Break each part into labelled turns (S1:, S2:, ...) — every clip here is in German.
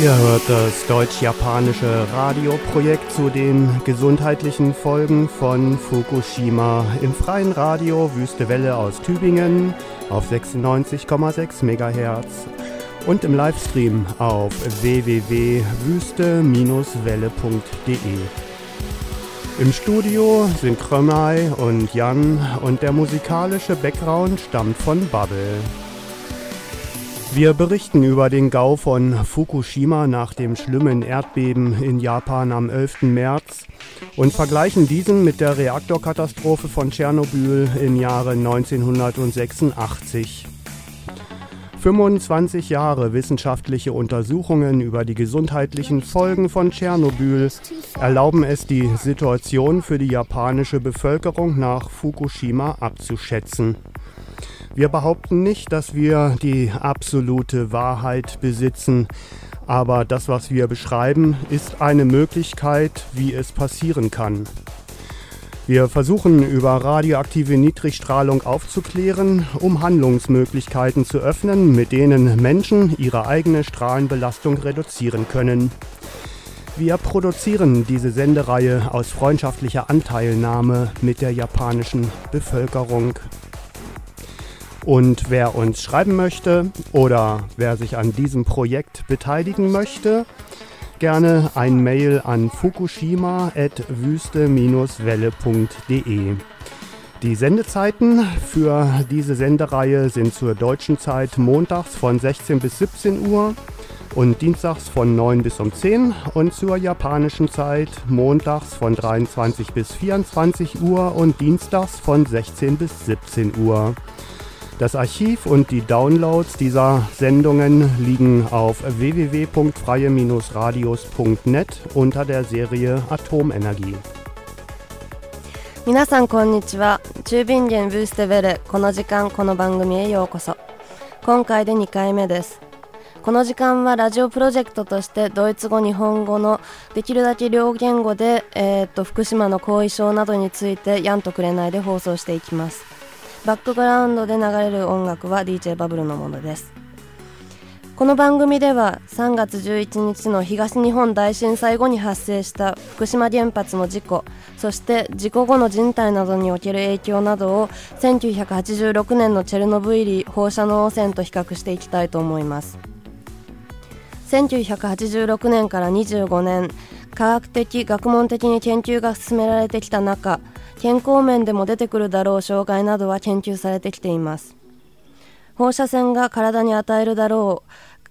S1: Ihr hört das deutsch-japanische Radioprojekt zu den gesundheitlichen Folgen von Fukushima im freien Radio Wüste Welle aus Tübingen auf 96,6 MHz und im Livestream auf www.wüste-welle.de. Im Studio sind Krömei und Jan und der musikalische Background stammt von Bubble. Wir berichten über den Gau von Fukushima nach dem schlimmen Erdbeben in Japan am 11. März und vergleichen diesen mit der Reaktorkatastrophe von Tschernobyl im Jahre 1986. 25 Jahre wissenschaftliche Untersuchungen über die gesundheitlichen Folgen von Tschernobyl erlauben es, die Situation für die japanische Bevölkerung nach Fukushima abzuschätzen. Wir behaupten nicht, dass wir die absolute Wahrheit besitzen, aber das, was wir beschreiben, ist eine Möglichkeit, wie es passieren kann. Wir versuchen über radioaktive Niedrigstrahlung aufzuklären, um Handlungsmöglichkeiten zu öffnen, mit denen Menschen ihre eigene Strahlenbelastung reduzieren können. Wir produzieren diese Sendereihe aus freundschaftlicher Anteilnahme mit der japanischen Bevölkerung. Und wer uns schreiben möchte oder wer sich an diesem Projekt beteiligen möchte, gerne ein Mail an fukushima.wüste-welle.de. Die Sendezeiten für diese Sendereihe sind zur deutschen Zeit montags von 16 bis 17 Uhr und dienstags von 9 bis um 10 und zur japanischen Zeit montags von 23 bis 24 Uhr und dienstags von 16 bis 17 Uhr. Das Archiv und die Downloads dieser Sendungen liegen auf www.freie-radios.net unter der Serie Atomenergie.
S2: 皆さんこんにちは中便源ブーステウェルこの時間この番組へようこそ今回で2回目ですこの時間はラジオプロジェクトとしてドイツ語日本語のできるだけ両言語で、えー、っと福島の後遺症などについてやんとくれないで放送していきますバックグラウンドで流れる音楽は DJ バブルのものです。この番組では3月11日の東日本大震災後に発生した福島原発の事故そして事故後の人体などにおける影響などを1986年のチェルノブイリ放射能汚染と比較していきたいと思います。1986年から25年科学的学問的に研究が進められてきた中健康面でも出てくるだろう障害などは研究されてきています。放射線が体に与えるだろ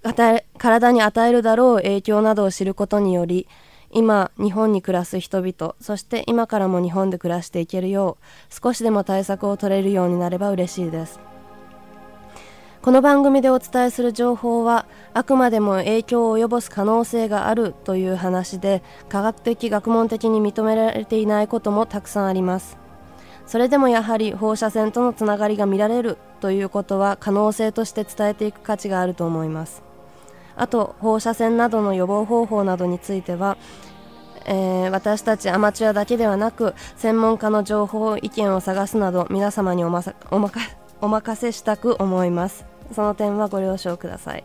S2: う体に与えるだろう影響などを知ることにより今日本に暮らす人々そして今からも日本で暮らしていけるよう少しでも対策を取れるようになれば嬉しいです。この番組でお伝えする情報はあくまでも影響を及ぼす可能性があるという話で科学的学問的に認められていないこともたくさんあります。それでもやはり放射線とのつながりが見られるということは可能性として伝えていく価値があると思います。あと放射線などの予防方法などについてはえー、私たちアマチュアだけではなく専門家の情報意見を探すなど皆様におまおまかお任せしたく思います。その点はご了承ください。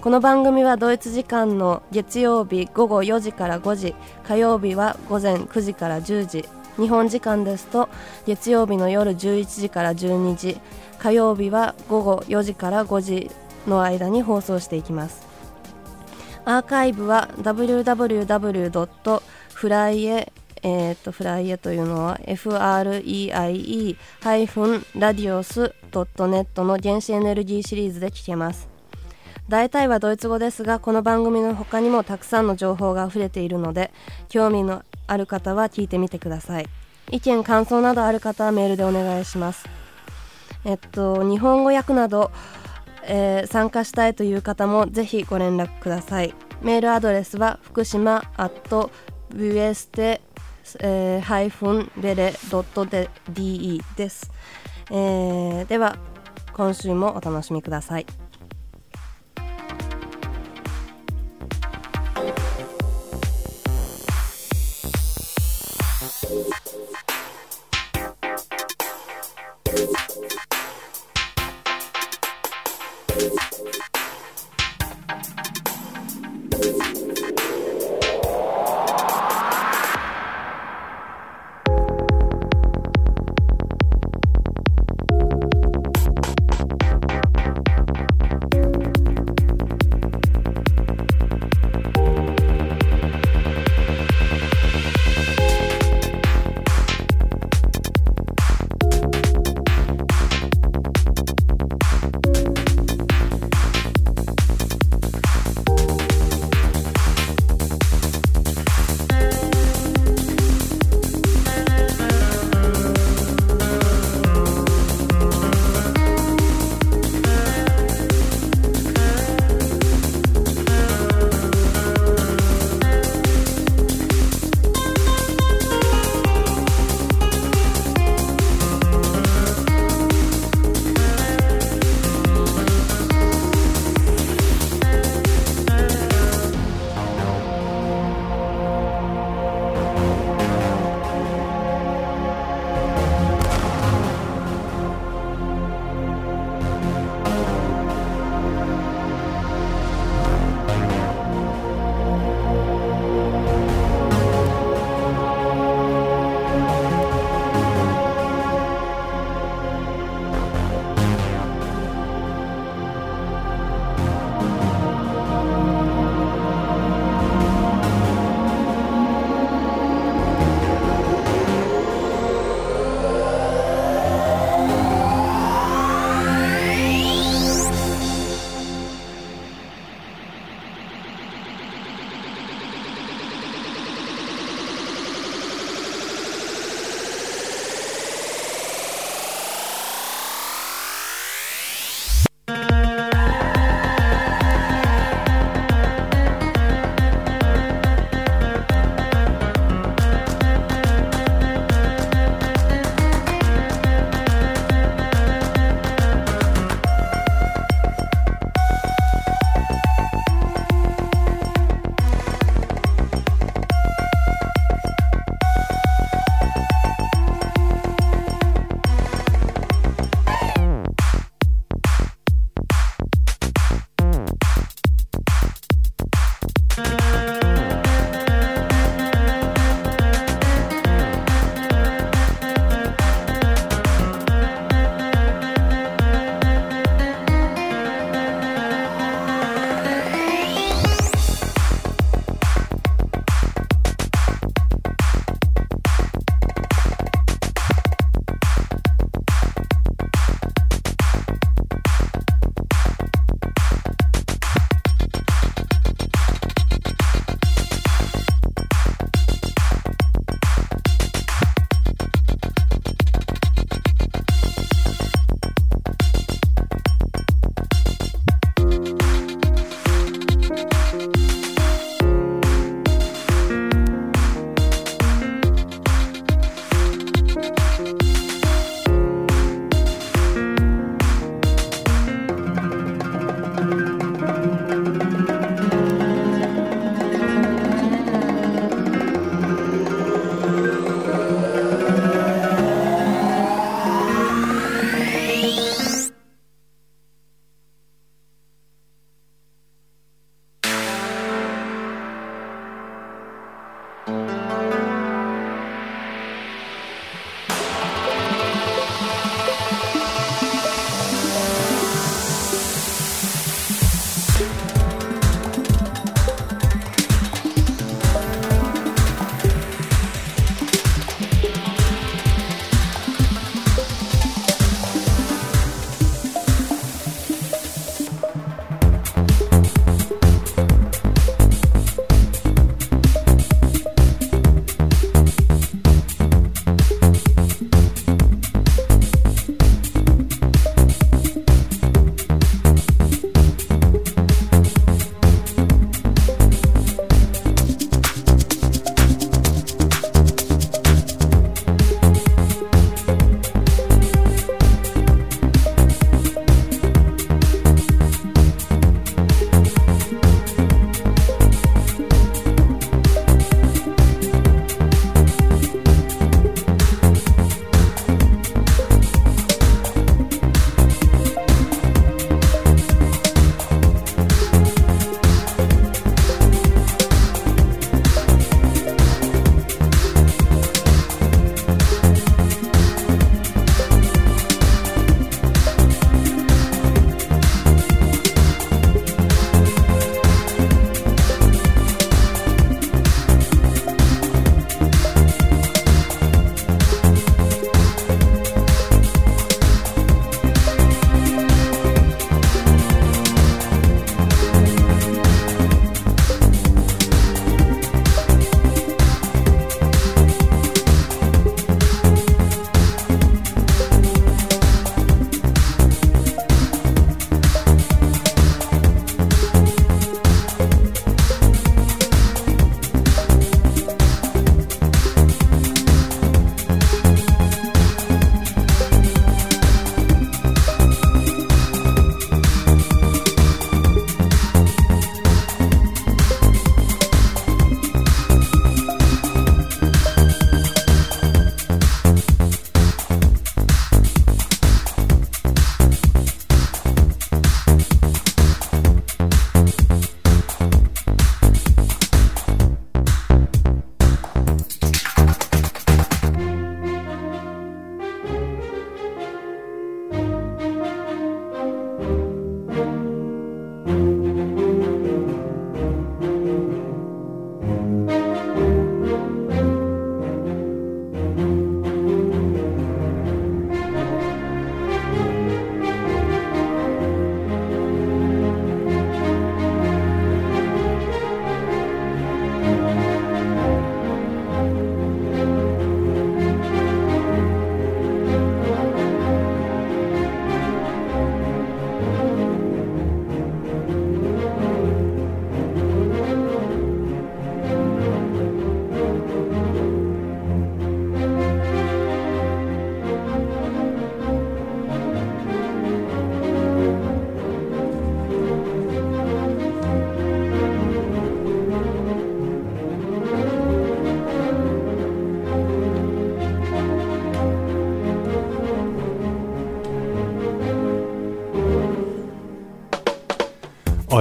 S2: この番組はドイツ時間の月曜日午後4時から5時火曜日は午前9時から10時日本時間ですと月曜日の夜11時から12時火曜日は午後4時から5時の間に放送していきます。アーカイブは www.fly えー、とフライエというのは freie-radios.net の原子エネルギーシリーズで聞けます。大体はドイツ語ですがこの番組の他にもたくさんの情報が溢れているので興味のある方は聞いてみてください。意見感想などある方はメールでお願いします。えっと日本語訳など、えー、参加したいという方もぜひご連絡ください。メールアドレスは福島 at ブエステえー、ハイフンレレドットで DE です、えー、では今週もお楽しみください。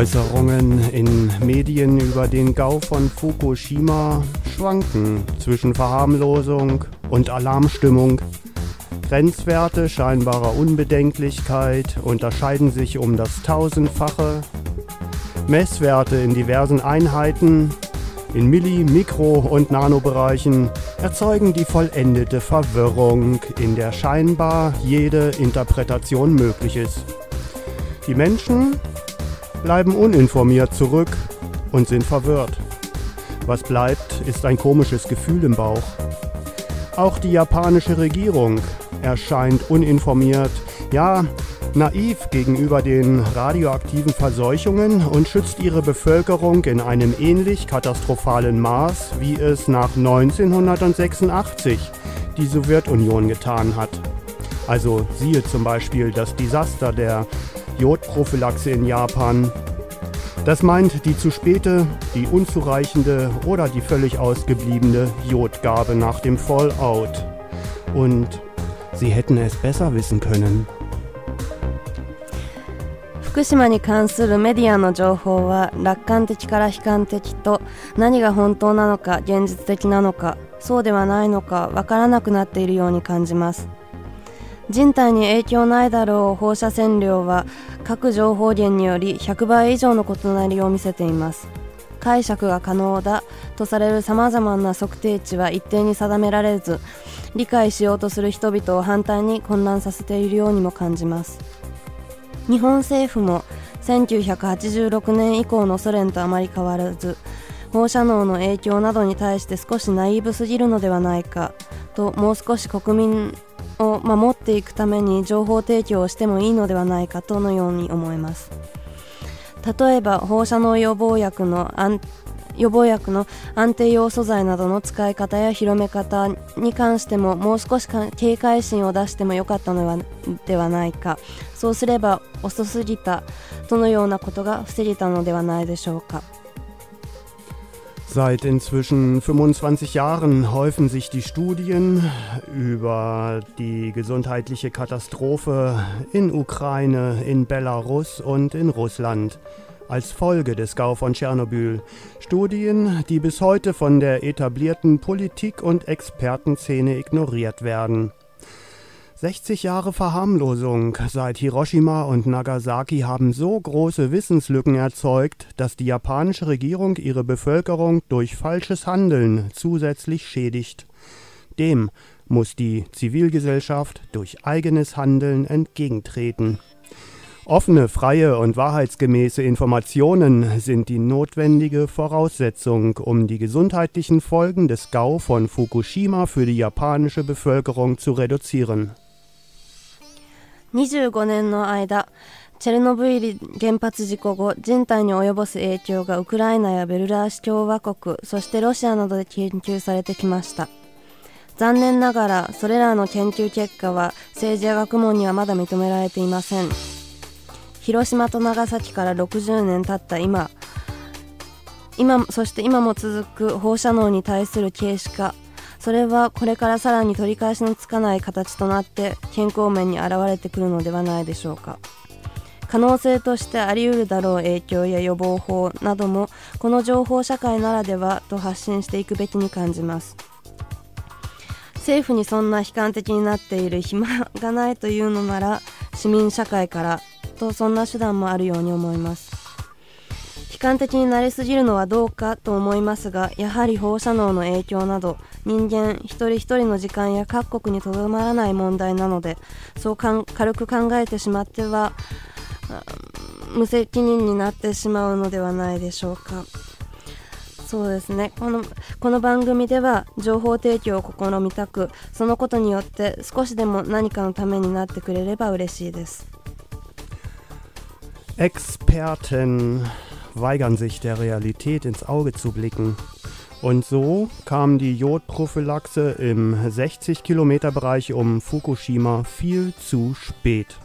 S1: Äußerungen in Medien über den Gau von Fukushima schwanken zwischen Verharmlosung und Alarmstimmung. Grenzwerte scheinbarer Unbedenklichkeit unterscheiden sich um das Tausendfache. Messwerte in diversen Einheiten, in Milli-, Mikro- und Nanobereichen erzeugen die vollendete Verwirrung, in der scheinbar jede Interpretation möglich ist. Die Menschen bleiben uninformiert zurück und sind verwirrt. Was bleibt, ist ein komisches Gefühl im Bauch. Auch die japanische Regierung erscheint uninformiert, ja, naiv gegenüber den radioaktiven Verseuchungen und schützt ihre Bevölkerung in einem ähnlich katastrophalen Maß, wie es nach 1986 die Sowjetunion getan hat. Also siehe zum Beispiel das Desaster der Jodprophylaxe in Japan. Das meint die zu späte, die unzureichende oder die völlig ausgebliebene Jodgabe nach dem Fallout. Und sie hätten es besser wissen können.
S2: 福島に関するメディアの情報は楽観的から悲観的と何が本当なのか現実的なのかそうではないのかわからなくなっているように感じます 人体に影響ないだろう放射線量は各情報源により100倍以上の異なりを見せています。解釈が可能だとされるさまざまな測定値は一定に定められず理解しようとする人々を反対に混乱させているようにも感じます。日本政府も1986年以降のソ連とあまり変わらず放射能の影響などに対して少しナイーブすぎるのではないかともう少し国民を守っていくために情報提供をしてもいいのではないかとのように思います例えば放射能予防薬の予防薬の安定用素材などの使い方や広め方に関してももう少し警戒心を出してもよかったのではないかそうすれば遅すぎたとのようなことが防げたのではないでしょうか。
S1: Seit inzwischen 25 Jahren häufen sich die Studien über die gesundheitliche Katastrophe in Ukraine, in Belarus und in Russland als Folge des Gau von Tschernobyl. Studien, die bis heute von der etablierten Politik- und Expertenszene ignoriert werden. 60 Jahre Verharmlosung seit Hiroshima und Nagasaki haben so große Wissenslücken erzeugt, dass die japanische Regierung ihre Bevölkerung durch falsches Handeln zusätzlich schädigt. Dem muss die Zivilgesellschaft durch eigenes Handeln entgegentreten. Offene, freie und wahrheitsgemäße Informationen sind die notwendige Voraussetzung, um die gesundheitlichen Folgen des Gau von Fukushima für die japanische Bevölkerung zu reduzieren.
S2: 25年の間チェルノブイリ原発事故後人体に及ぼす影響がウクライナやベルラーシ共和国そしてロシアなどで研究されてきました。残念ながらそれらの研究結果は政治や学問にはまだ認められていません。広島と長崎から60年経った今今そして今も続く放射能に対する軽視化それはこれからさらに取り返しのつかない形となって健康面に現れてくるのではないでしょうか。可能性としてあり得るだろう影響や予防法などもこの情報社会ならではと発信していくべきに感じます。政府にそんな悲観的になっている暇がないというのなら市民社会からとそんな手段もあるように思います。観的になりすぎるのはどうかと思いますがやはり放射能の影響など人間一人一人の時間や各国にとどまらない問題なのでそう軽く考えてしまっては無責任になってしまうのではないでしょうか。そうですねこのこの番組では情報提供を試みたくそのことによって少しでも何かのためになってくれれば嬉しいです。
S1: Experten weigern sich der Realität ins Auge zu blicken. Und so kam die Jodprophylaxe im 60-Kilometer-Bereich um Fukushima viel zu spät.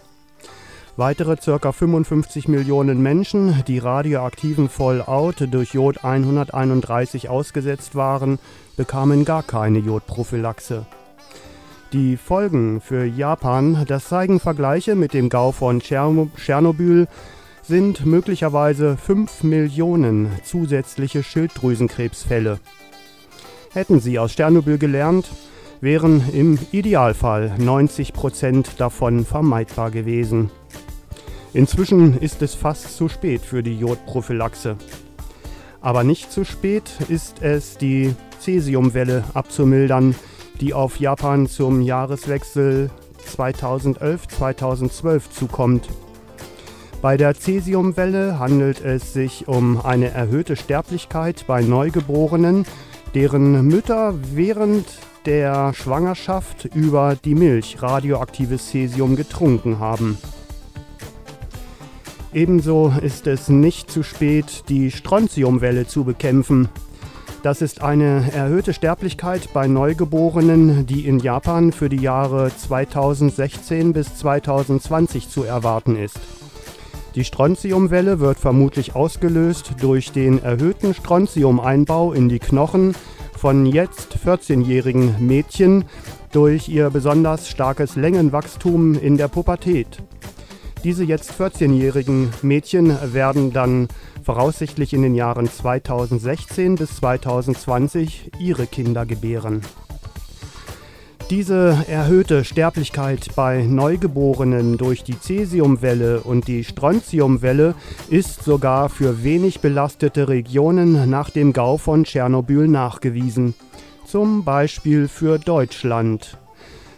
S1: Weitere ca. 55 Millionen Menschen, die radioaktiven Fallout durch Jod 131 ausgesetzt waren, bekamen gar keine Jodprophylaxe. Die Folgen für Japan, das zeigen Vergleiche mit dem Gau von Tschernobyl, sind möglicherweise 5 Millionen zusätzliche Schilddrüsenkrebsfälle. Hätten Sie aus Tschernobyl gelernt, wären im Idealfall 90 Prozent davon vermeidbar gewesen. Inzwischen ist es fast zu spät für die Jodprophylaxe. Aber nicht zu spät ist es, die Cäsiumwelle abzumildern, die auf Japan zum Jahreswechsel 2011-2012 zukommt. Bei der Cäsiumwelle handelt es sich um eine erhöhte Sterblichkeit bei Neugeborenen, deren Mütter während der Schwangerschaft über die Milch radioaktives Cäsium getrunken haben. Ebenso ist es nicht zu spät, die Strontiumwelle zu bekämpfen. Das ist eine erhöhte Sterblichkeit bei Neugeborenen, die in Japan für die Jahre 2016 bis 2020 zu erwarten ist. Die Strontiumwelle wird vermutlich ausgelöst durch den erhöhten Strontiumeinbau in die Knochen von jetzt 14-jährigen Mädchen durch ihr besonders starkes Längenwachstum in der Pubertät. Diese jetzt 14-jährigen Mädchen werden dann voraussichtlich in den Jahren 2016 bis 2020 ihre Kinder gebären. Diese erhöhte Sterblichkeit bei Neugeborenen durch die Cäsiumwelle und die Strontiumwelle ist sogar für wenig belastete Regionen nach dem Gau von Tschernobyl nachgewiesen. Zum Beispiel für Deutschland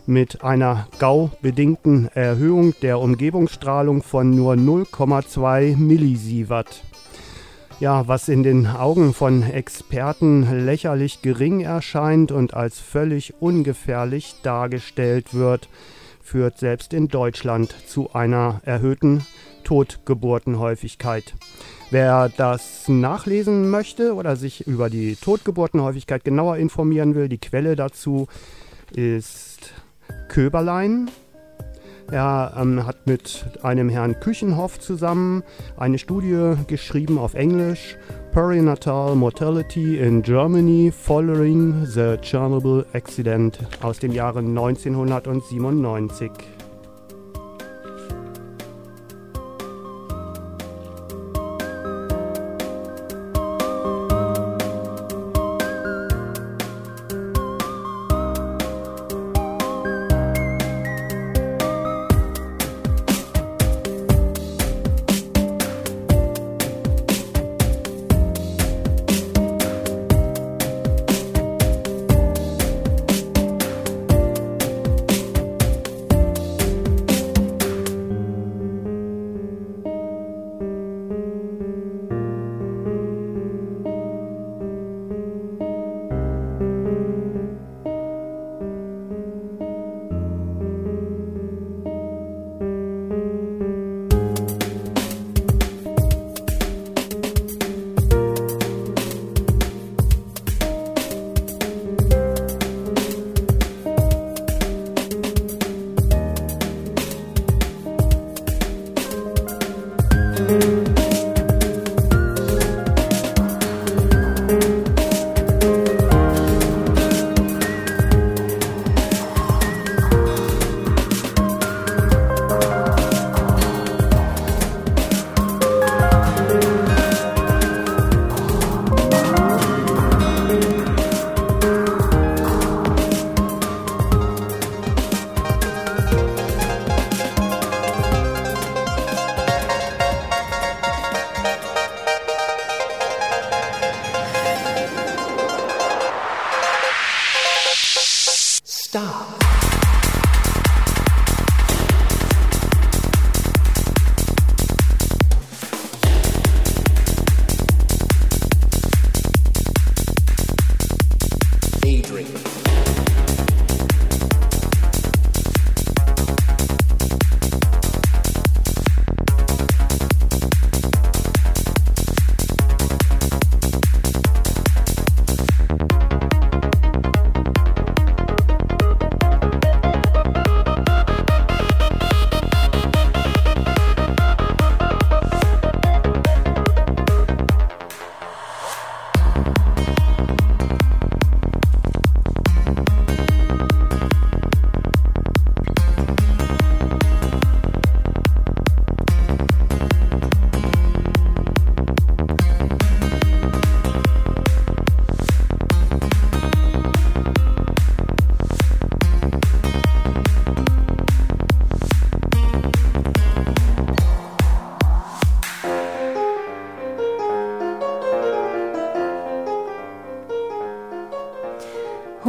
S1: mit einer GAU-bedingten Erhöhung der Umgebungsstrahlung von nur 0,2 Millisievert. Ja, was in den Augen von Experten lächerlich gering erscheint und als völlig ungefährlich dargestellt wird, führt selbst in Deutschland zu einer erhöhten Totgeburtenhäufigkeit. Wer das nachlesen möchte oder sich über die Totgeburtenhäufigkeit genauer informieren will, die Quelle dazu ist Köberlein er ähm, hat mit einem Herrn Küchenhoff zusammen eine Studie geschrieben auf Englisch, Perinatal Mortality in Germany Following the Chernobyl Accident aus dem Jahre 1997.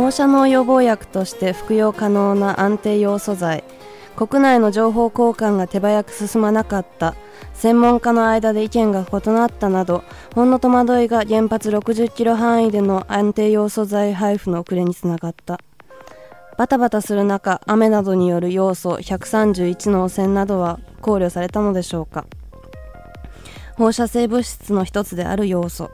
S2: 放射能予防薬として服用可能な安定用素材。国内の情報交換が手早く進まなかった。専門家の間で意見が異なったなどほんの戸惑いが原発60キロ範囲での安定用素材配布の遅れにつながった。バタバタする中雨などによる要素131の汚染などは考慮されたのでしょうか。放射性物質の一つである要素。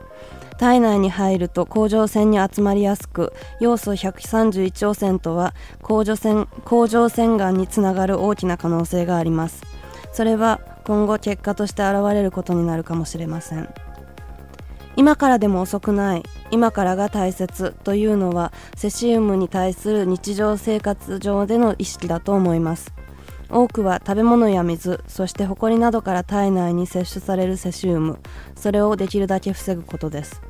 S2: 体内に入ると甲状腺に集まりやすく要素131汚染とは甲状腺甲状腺がんにつながる大きな可能性があります。それは今後結果として現れることになるかもしれません。今からでも遅くない今からが大切というのはセシウムに対する日常生活上での意識だと思います。多くは食べ物や水そしてホコリなどから体内に摂取されるセシウムそれをできるだけ防ぐことです。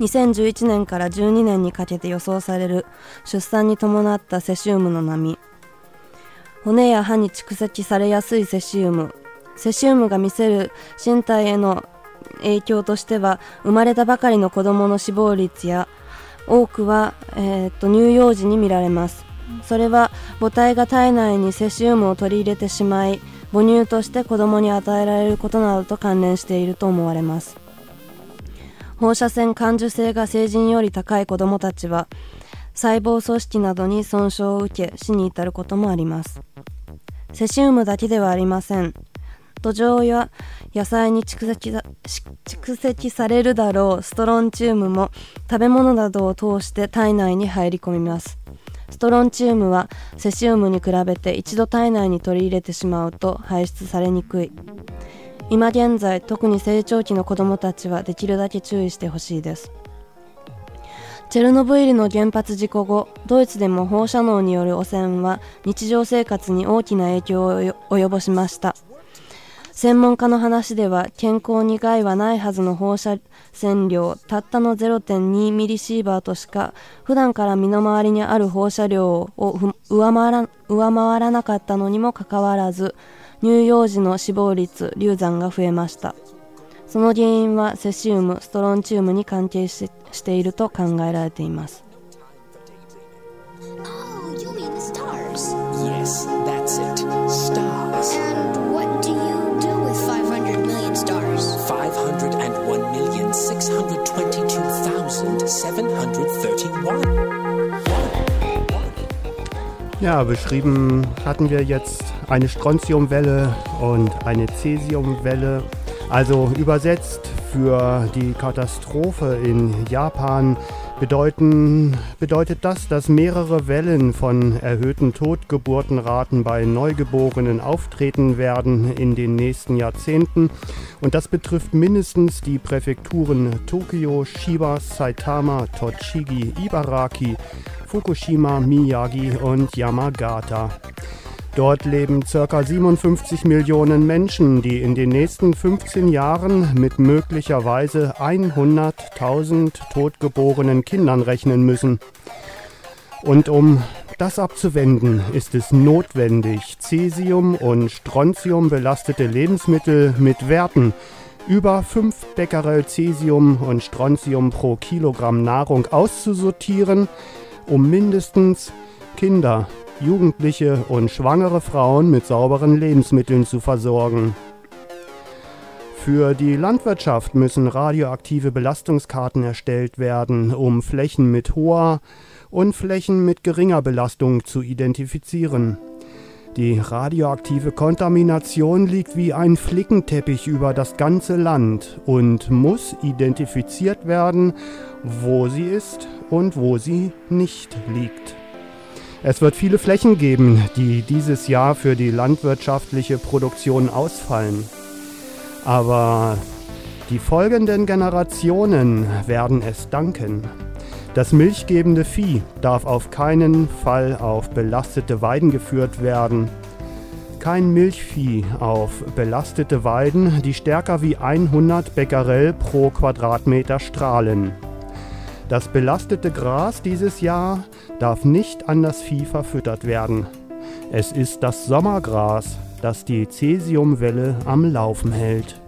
S2: 2011年から12年にかけて予想される出産に伴ったセシウムの波骨や歯に蓄積されやすいセシウムセシウムが見せる身体への影響としては生まれたばかりの子どもの死亡率や多くは、えー、と乳幼児に見られます。それは母体が体内にセシウムを取り入れてしまい母乳として子供に与えられることなどと関連していると思われます。放射線感受性が成人より高い子供たちは細胞組織などに損傷を受け死に至ることもあります。セシウムだけではありません。土壌や野菜に蓄積蓄積されるだろうストロンチウムも食べ物などを通して体内に入り込みます。ストロンチウムはセシウムに比べて一度体内に取り入れてしまうと排出されにくい。今現在特に成長期の子どもたちはできるだけ注意してほしいです。チェルノブイリの原発事故後ドイツでも放射能による汚染は日常生活に大きな影響を及ぼしました。専門家の話では健康に害はないはずの放射線量たったの0.2ミリシーバーとしか普段から身の回りにある放射量を上回ら上回らなかったのにもかかわらず乳幼児の死亡率流産が増えました。その原因はセシウムストロンチウムに関係ししていると考えられています。
S3: Yes, that's it.
S1: Ja, beschrieben hatten wir jetzt eine Strontiumwelle und eine Cäsiumwelle. Also übersetzt für die Katastrophe in Japan bedeuten, bedeutet das, dass mehrere Wellen von erhöhten Totgeburtenraten bei Neugeborenen auftreten werden in den nächsten Jahrzehnten. Und das betrifft mindestens die Präfekturen Tokio, Shiba, Saitama, Tochigi, Ibaraki, Fukushima, Miyagi und Yamagata. Dort leben ca. 57 Millionen Menschen, die in den nächsten 15 Jahren mit möglicherweise 100.000 totgeborenen Kindern rechnen müssen. Und um das abzuwenden, ist es notwendig, Cäsium und Strontium belastete Lebensmittel mit Werten über 5 Becquerel Cäsium und Strontium pro Kilogramm Nahrung auszusortieren, um mindestens Kinder Jugendliche und schwangere Frauen mit sauberen Lebensmitteln zu versorgen. Für die Landwirtschaft müssen radioaktive Belastungskarten erstellt werden, um Flächen mit hoher und Flächen mit geringer Belastung zu identifizieren. Die radioaktive Kontamination liegt wie ein Flickenteppich über das ganze Land und muss identifiziert werden, wo sie ist und wo sie nicht liegt. Es wird viele Flächen geben, die dieses Jahr für die landwirtschaftliche Produktion ausfallen. Aber die folgenden Generationen werden es danken. Das milchgebende Vieh darf auf keinen Fall auf belastete Weiden geführt werden. Kein Milchvieh auf belastete Weiden, die stärker wie 100 Becquerel pro Quadratmeter strahlen. Das belastete Gras dieses Jahr darf nicht an das Vieh verfüttert werden. Es ist das Sommergras, das die Cäsiumwelle am Laufen hält.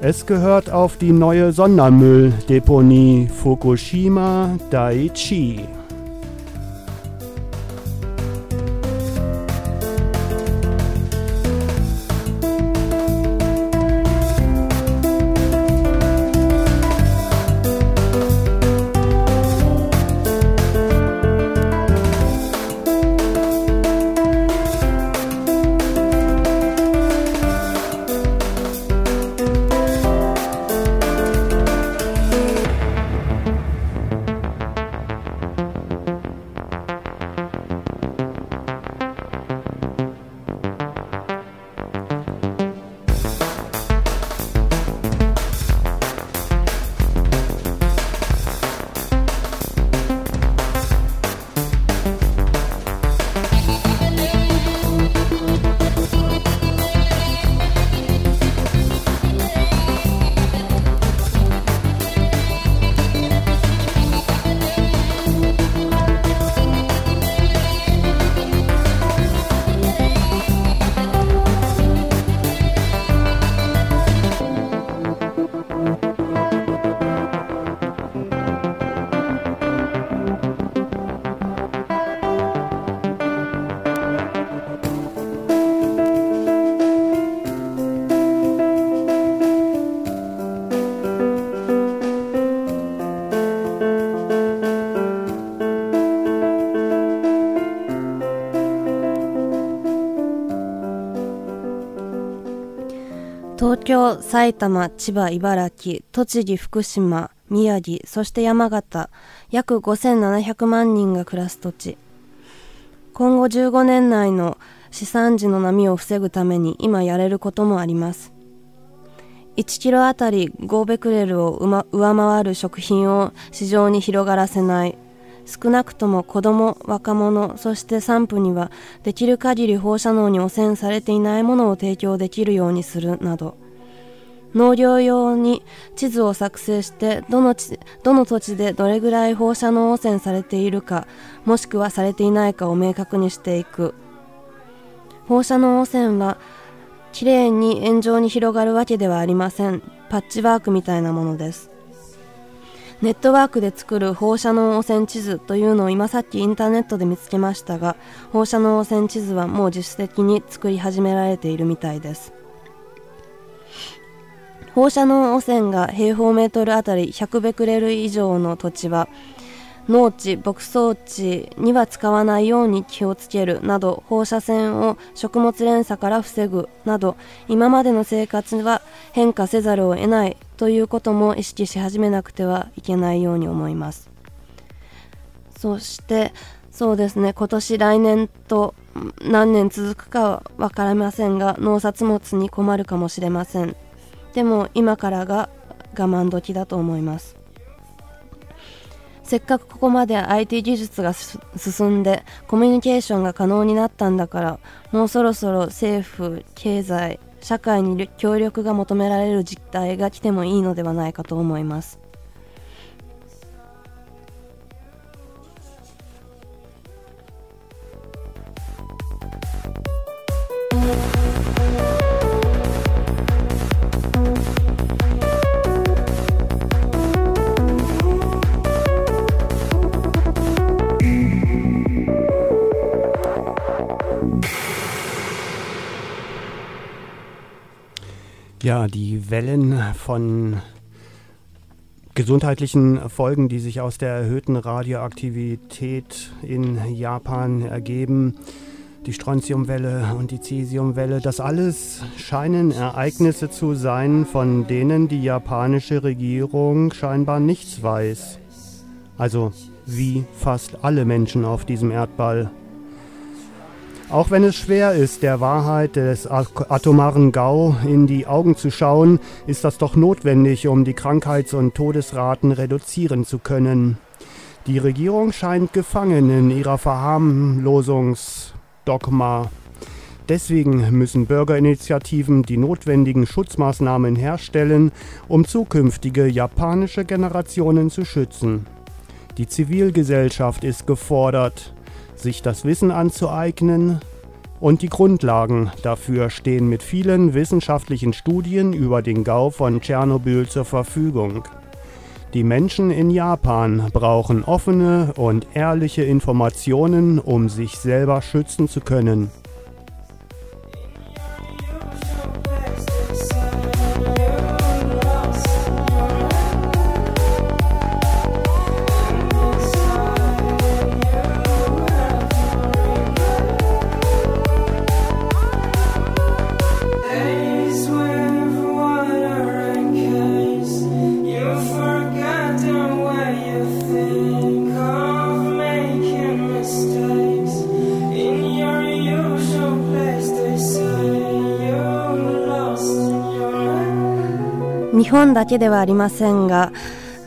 S1: Es gehört auf die neue Sondermülldeponie Fukushima Daiichi.
S2: 京、埼玉、千葉、茨城、栃木、福島、宮城、そして山形、約5700万人が暮らす土地。今後15年内の資産時の波を防ぐために今やれることもあります。1キロあたり5ベクレルを上回る食品を市場に広がらせない。少なくとも子供、若者、そして産婦にはできる限り放射能に汚染されていないものを提供できるようにするなど、農業用に地図を作成してどのどの土地でどれぐらい放射能汚染されているかもしくはされていないかを明確にしていく。放射能汚染はきれいに円状に広がるわけではありません。パッチワークみたいなものです。ネットワークで作る放射能汚染地図というのを今さっきインターネットで見つけましたが放射能汚染地図はもう自主的に作り始められているみたいです。放射能汚染が平方メートルあたり100ベクレル以上の土地は農地、牧草地には使わないように気をつけるなど放射線を食物連鎖から防ぐなど今までの生活は変化せざるを得ないということも意識し始めなくてはいけないように思います。そしてそうですね今年来年と何年続くかは分かりませんが農作物に困るかもしれません。でも今からが我慢時だと思います。せっかくここまで IT 技術が進んでコミュニケーションが可能になったんだからもうそろそろ政府経済社会に協力が求められる実態が来てもいいのではないかと思います。
S1: Ja, die Wellen von gesundheitlichen Folgen, die sich aus der erhöhten Radioaktivität in Japan ergeben, die Strontiumwelle und die Cesiumwelle, das alles scheinen Ereignisse zu sein, von denen die japanische Regierung scheinbar nichts weiß. Also wie fast alle Menschen auf diesem Erdball. Auch wenn es schwer ist, der Wahrheit des atomaren Gau in die Augen zu schauen, ist das doch notwendig, um die Krankheits- und Todesraten reduzieren zu können. Die Regierung scheint gefangen in ihrer Verharmlosungsdogma. Deswegen müssen Bürgerinitiativen die notwendigen Schutzmaßnahmen herstellen, um zukünftige japanische Generationen zu schützen. Die Zivilgesellschaft ist gefordert sich das Wissen anzueignen und die Grundlagen dafür stehen mit vielen wissenschaftlichen Studien über den Gau von Tschernobyl zur Verfügung. Die Menschen in Japan brauchen offene und ehrliche Informationen, um sich selber schützen zu können.
S2: 日本だけではありませんが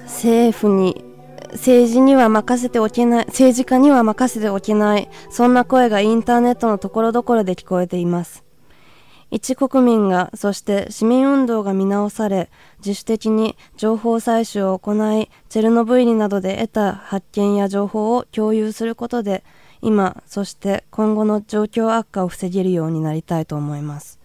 S2: 政府に政治には任せておけない政治家には任せておけないそんな声がインターネットのところどころで聞こえています。一国民がそして市民運動が見直され自主的に情報採取を行いチェルノブイリなどで得た発見や情報を共有することで今そして今後の状況悪化を防げるようになりたいと思います。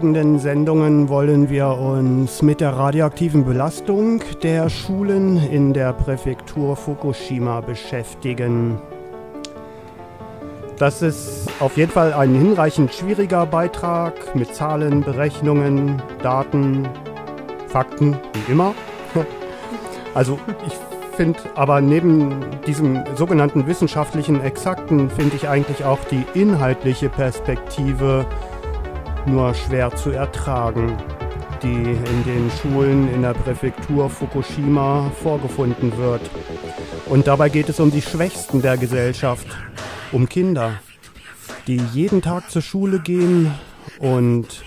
S1: Folgenden Sendungen wollen wir uns mit der radioaktiven Belastung der Schulen in der Präfektur Fukushima beschäftigen. Das ist auf jeden Fall ein hinreichend schwieriger Beitrag mit Zahlen, Berechnungen, Daten, Fakten, wie immer. Also ich finde aber neben diesem sogenannten wissenschaftlichen Exakten finde ich eigentlich auch die inhaltliche Perspektive nur schwer zu ertragen, die in den Schulen in der Präfektur Fukushima vorgefunden wird. Und dabei geht es um die Schwächsten der Gesellschaft, um Kinder, die jeden Tag zur Schule gehen und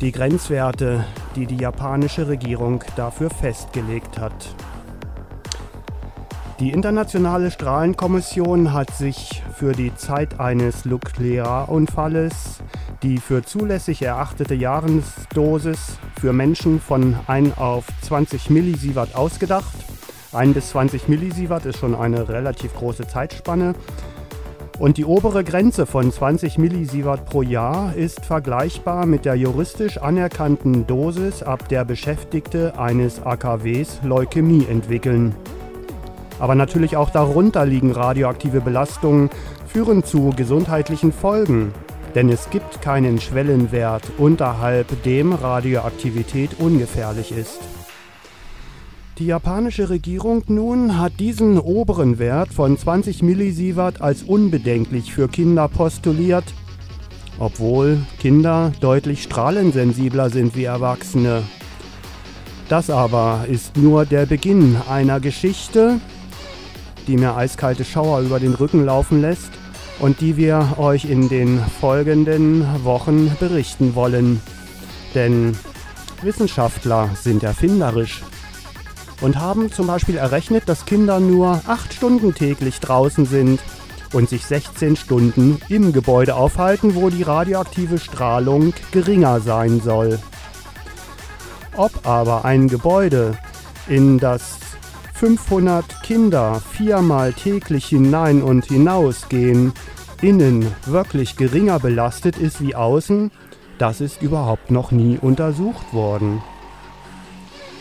S1: die Grenzwerte, die die japanische Regierung dafür festgelegt hat. Die Internationale Strahlenkommission hat sich für die Zeit eines Nuklearunfalles die für zulässig erachtete Jahresdosis für Menschen von 1 auf 20 Millisievert ausgedacht. 1 bis 20 Millisievert ist schon eine relativ große Zeitspanne. Und die obere Grenze von 20 Millisievert pro Jahr ist vergleichbar mit der juristisch anerkannten Dosis, ab der Beschäftigte eines AKWs Leukämie entwickeln. Aber natürlich auch darunter liegen radioaktive Belastungen, führen zu gesundheitlichen Folgen denn es gibt keinen Schwellenwert, unterhalb dem Radioaktivität ungefährlich ist. Die japanische Regierung nun hat diesen oberen Wert von 20 Millisievert als unbedenklich für Kinder postuliert, obwohl Kinder deutlich strahlensensibler sind wie Erwachsene. Das aber ist nur der Beginn einer Geschichte, die mir eiskalte Schauer über den Rücken laufen lässt und die wir euch in den folgenden Wochen berichten wollen. Denn Wissenschaftler sind erfinderisch und haben zum Beispiel errechnet, dass Kinder nur 8 Stunden täglich draußen sind und sich 16 Stunden im Gebäude aufhalten, wo die radioaktive Strahlung geringer sein soll. Ob aber ein Gebäude, in das 500 Kinder viermal täglich hinein und hinausgehen, innen wirklich geringer belastet ist wie außen, das ist überhaupt noch nie untersucht worden.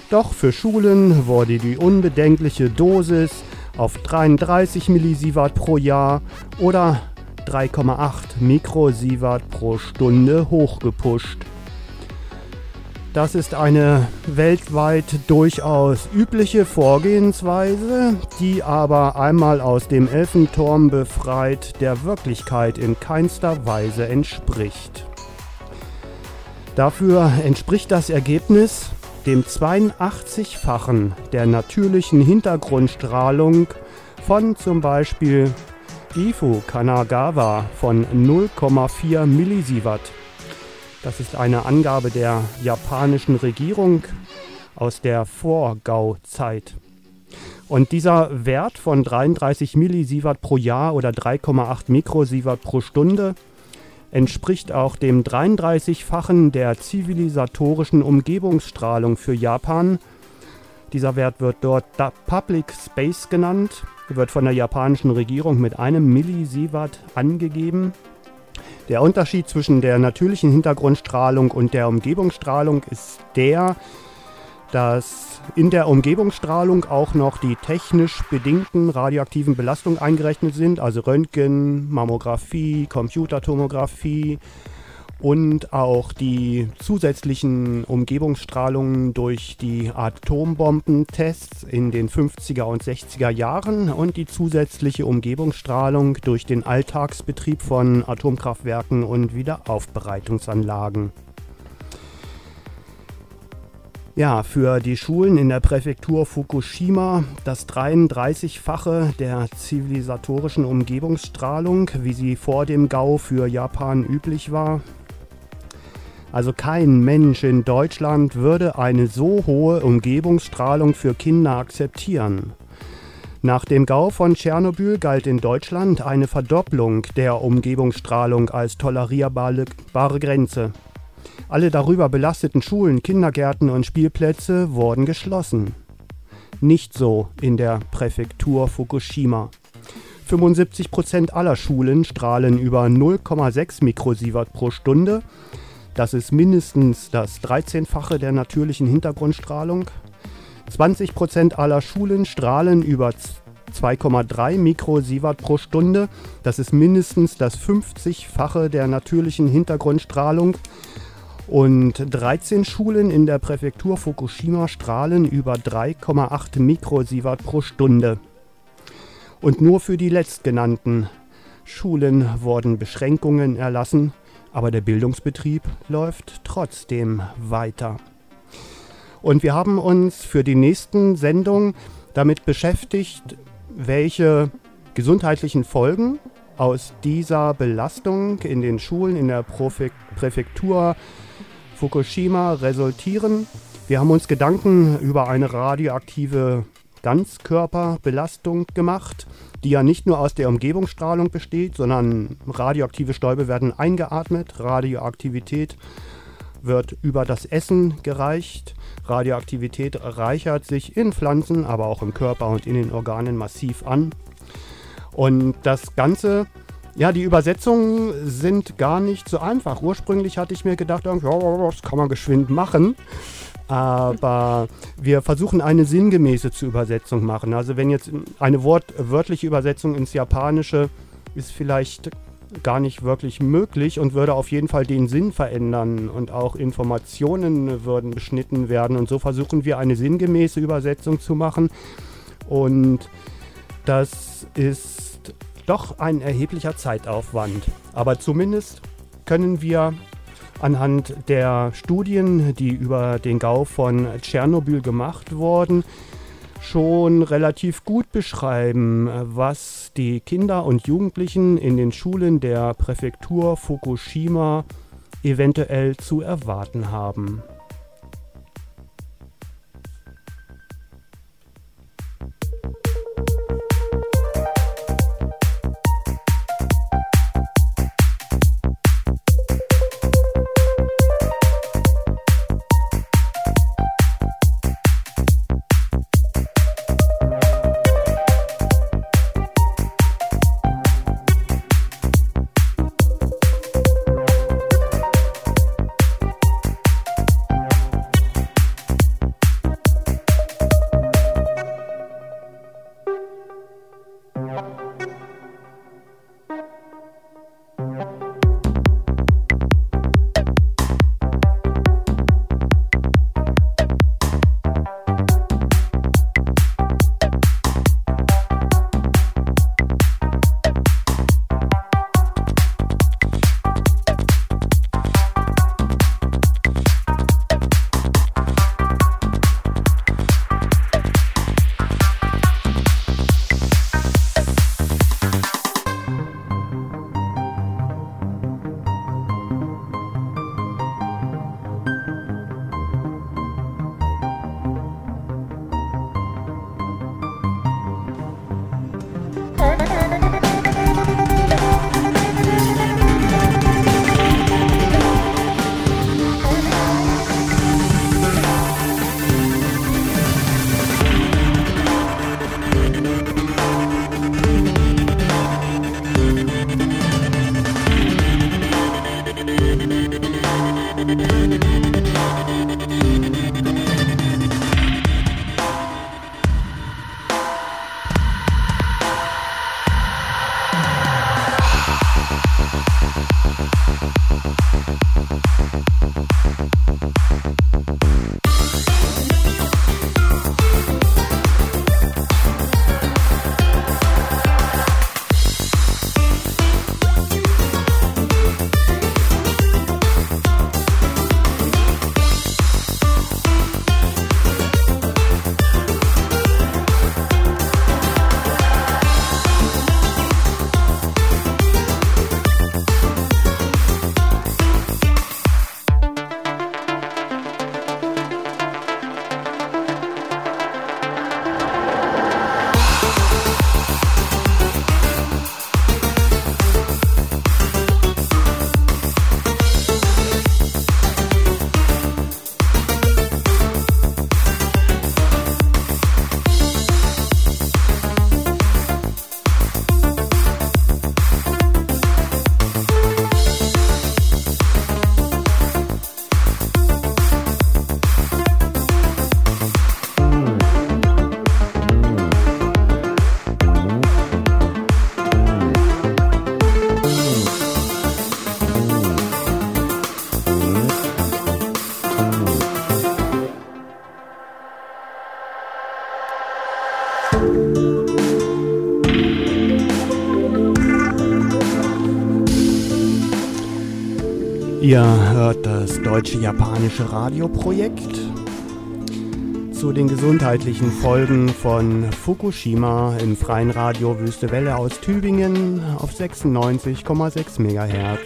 S1: Doch für Schulen wurde die unbedenkliche Dosis auf 33 Millisievert pro Jahr oder 3,8 Mikrosievert pro Stunde hochgepusht. Das ist eine weltweit durchaus übliche Vorgehensweise, die aber einmal aus dem Elfenturm befreit der Wirklichkeit in keinster Weise entspricht. Dafür entspricht das Ergebnis dem 82-fachen der natürlichen Hintergrundstrahlung von zum Beispiel Ifu Kanagawa von 0,4 Millisievert das ist eine Angabe der japanischen Regierung aus der Vorgau-Zeit. Und dieser Wert von 33 Millisievert pro Jahr oder 3,8 Mikrosievert pro Stunde entspricht auch dem 33-fachen der zivilisatorischen Umgebungsstrahlung für Japan. Dieser Wert wird dort Public Space genannt, wird von der japanischen Regierung mit einem Millisievert angegeben. Der Unterschied zwischen der natürlichen Hintergrundstrahlung und der Umgebungsstrahlung ist der, dass in der Umgebungsstrahlung auch noch die technisch bedingten radioaktiven Belastungen eingerechnet sind, also Röntgen, Mammographie, Computertomographie, und auch die zusätzlichen Umgebungsstrahlungen durch die Atombombentests in den 50er und 60er Jahren und die zusätzliche Umgebungsstrahlung durch den Alltagsbetrieb von Atomkraftwerken und Wiederaufbereitungsanlagen. Ja, für die Schulen in der Präfektur Fukushima das 33-fache der zivilisatorischen Umgebungsstrahlung, wie sie vor dem Gau für Japan üblich war, also kein Mensch in Deutschland würde eine so hohe Umgebungsstrahlung für Kinder akzeptieren. Nach dem Gau von Tschernobyl galt in Deutschland eine Verdopplung der Umgebungsstrahlung als tolerierbare Grenze. Alle darüber belasteten Schulen, Kindergärten und Spielplätze wurden geschlossen. Nicht so in der Präfektur Fukushima. 75 Prozent aller Schulen strahlen über 0,6 Mikrosievert pro Stunde. Das ist mindestens das 13-fache der natürlichen Hintergrundstrahlung. 20 Prozent aller Schulen strahlen über 2,3 Mikrosievert pro Stunde. Das ist mindestens das 50-fache der natürlichen Hintergrundstrahlung. Und 13 Schulen in der Präfektur Fukushima strahlen über 3,8 Mikrosievert pro Stunde. Und nur für die letztgenannten Schulen wurden Beschränkungen erlassen, aber der Bildungsbetrieb läuft trotzdem weiter. Und wir haben uns für die nächsten Sendungen damit beschäftigt, welche gesundheitlichen Folgen aus dieser Belastung in den Schulen in der Präfektur Fukushima resultieren. Wir haben uns Gedanken über eine radioaktive Ganzkörperbelastung gemacht, die ja nicht nur aus der Umgebungsstrahlung besteht, sondern radioaktive Stäube werden eingeatmet, Radioaktivität wird über das Essen gereicht. Radioaktivität reichert sich in Pflanzen, aber auch im Körper und in den Organen massiv an. Und das Ganze, ja, die Übersetzungen sind gar nicht so einfach. Ursprünglich hatte ich mir gedacht, das kann man geschwind machen. Aber wir versuchen eine sinngemäße zu Übersetzung machen. Also wenn jetzt eine wortwörtliche Übersetzung ins Japanische ist vielleicht gar nicht wirklich möglich und würde auf jeden Fall den Sinn verändern und auch Informationen würden beschnitten werden. Und so versuchen wir eine sinngemäße Übersetzung zu machen. Und das ist doch ein erheblicher Zeitaufwand. Aber zumindest können wir anhand der Studien, die über den Gau von Tschernobyl gemacht wurden, schon relativ gut beschreiben, was die Kinder und Jugendlichen in den Schulen der Präfektur Fukushima eventuell zu erwarten haben. Ihr hört das deutsche-japanische Radioprojekt zu den gesundheitlichen Folgen von Fukushima im freien Radio Wüste Welle aus Tübingen auf 96,6 MHz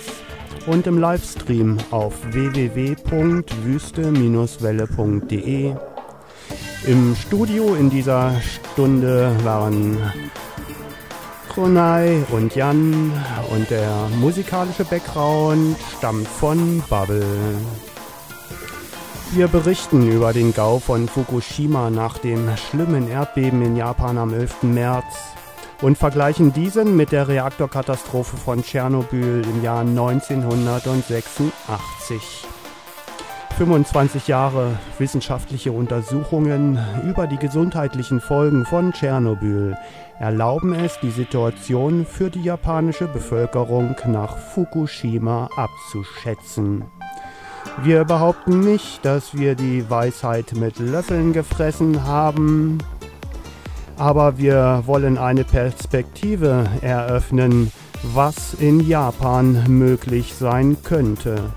S1: und im Livestream auf www.wüste-welle.de. Im Studio in dieser Stunde waren Kronai und Jan und der musikalische Background stammt von Bubble. Wir berichten über den Gau von Fukushima nach dem schlimmen Erdbeben in Japan am 11. März und vergleichen diesen mit der Reaktorkatastrophe von Tschernobyl im Jahr 1986. 25 Jahre wissenschaftliche Untersuchungen über die gesundheitlichen Folgen von Tschernobyl erlauben es, die Situation für die japanische Bevölkerung nach Fukushima abzuschätzen. Wir behaupten nicht, dass wir die Weisheit mit Löffeln gefressen haben, aber wir wollen eine Perspektive eröffnen, was in Japan möglich sein könnte.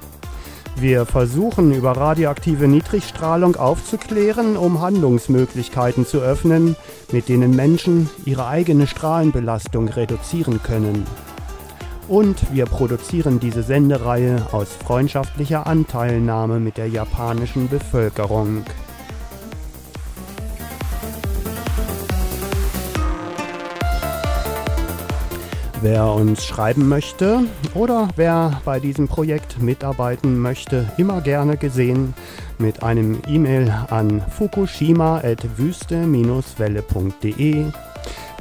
S1: Wir versuchen über radioaktive Niedrigstrahlung aufzuklären, um Handlungsmöglichkeiten zu öffnen, mit denen Menschen ihre eigene Strahlenbelastung reduzieren können. Und wir produzieren diese Sendereihe aus freundschaftlicher Anteilnahme mit der japanischen Bevölkerung. Wer uns schreiben möchte oder wer bei diesem Projekt mitarbeiten möchte, immer gerne gesehen mit einem E-Mail an fukushima.wüste-welle.de.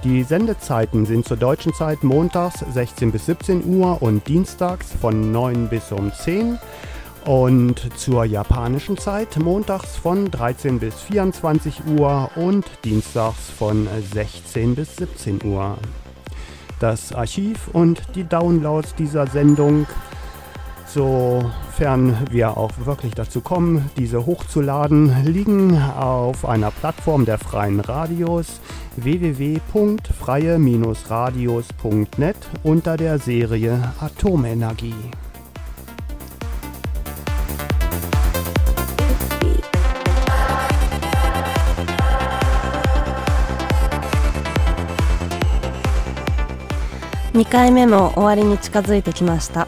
S1: Die Sendezeiten sind zur deutschen Zeit montags 16 bis 17 Uhr und dienstags von 9 bis um 10 und zur japanischen Zeit montags von 13 bis 24 Uhr und dienstags von 16 bis 17 Uhr. Das Archiv und die Downloads dieser Sendung, sofern wir auch wirklich dazu kommen, diese hochzuladen, liegen auf einer Plattform der Freien Radios www.freie-radios.net unter der Serie
S2: 2回目も終わりに近づいてきました、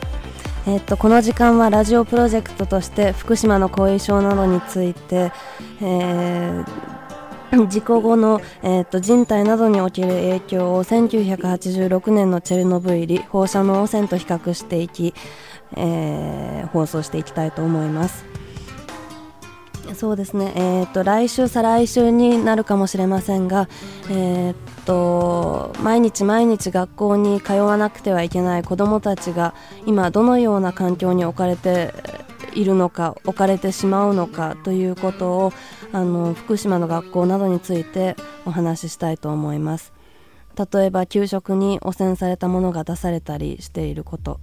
S2: えー、とこの時間はラジオプロジェクトとして福島の後遺症などについて、えー、事故後の、えー、と人体などにおける影響を1986年のチェルノブイリ放射能汚染と比較していき、えー、放送していきたいと思います。そうですね、えーと、来週、再来週になるかもしれませんが、えーと、毎日毎日学校に通わなくてはいけない子どもたちが今どのような環境に置かれているのか置かれてしまうのかということをあの福島の学校などについてお話ししたいと思います。例えば給食に汚染されたものが出されたりしていること。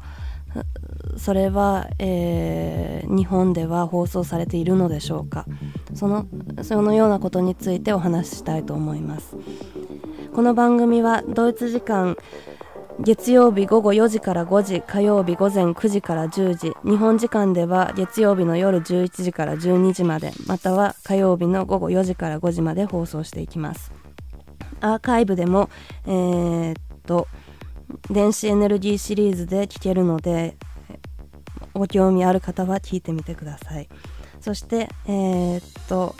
S2: それは、えー、日本では放送されているのでしょうか。そのそのようなことについてお話ししたいと思います。この番組はドイツ時間月曜日午後4時から5時火曜日午前9時から10時日本時間では月曜日の夜11時から12時までまたは火曜日の午後4時から5時まで放送していきます。アーカイブでもえー、っと電子エネルギーシリーズで聴けるのでご興味ある方は聞いてみてください。そしてえー、っと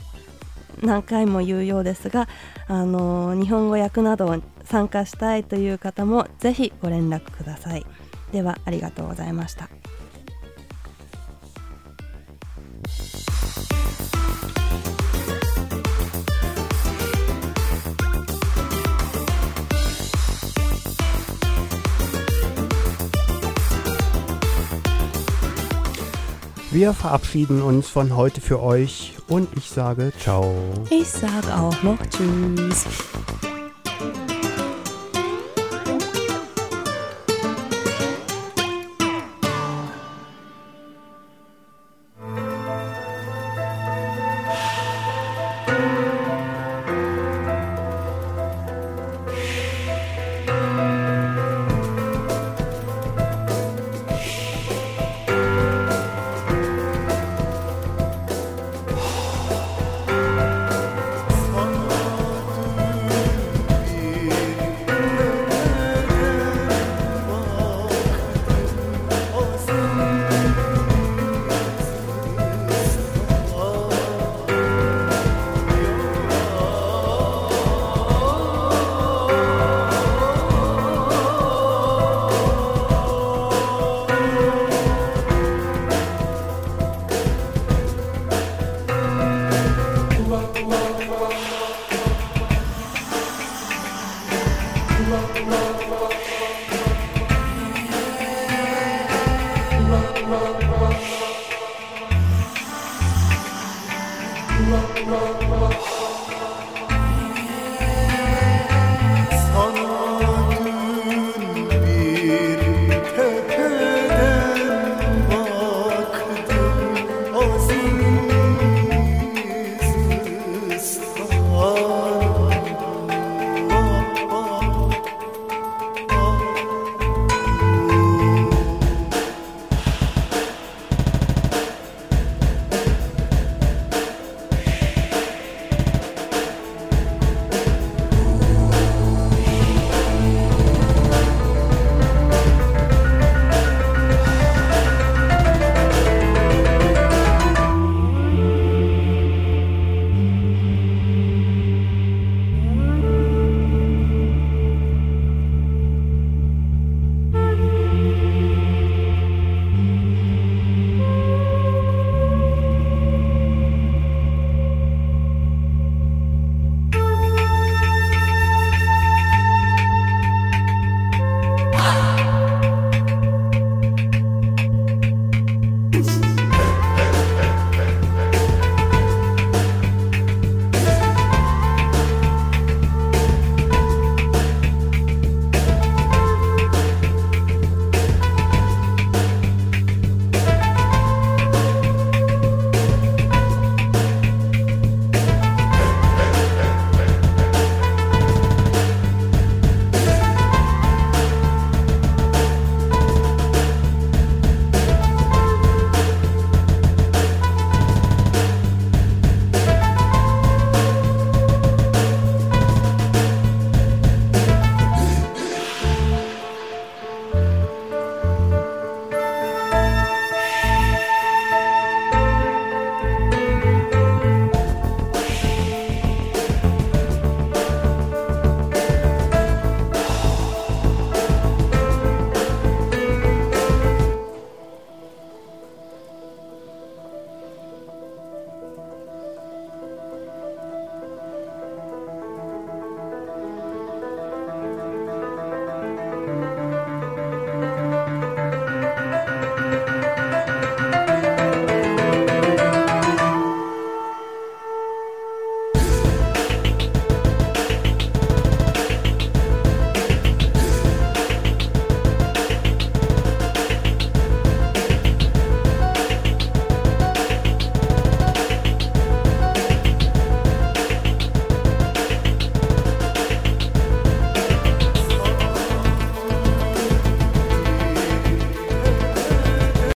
S2: 何回も言うようですがあの日本語訳など参加したいという方もぜひご連絡ください。ではありがとうございました。
S1: Wir verabschieden uns von heute für euch und ich sage ciao.
S2: Ich sage auch noch tschüss.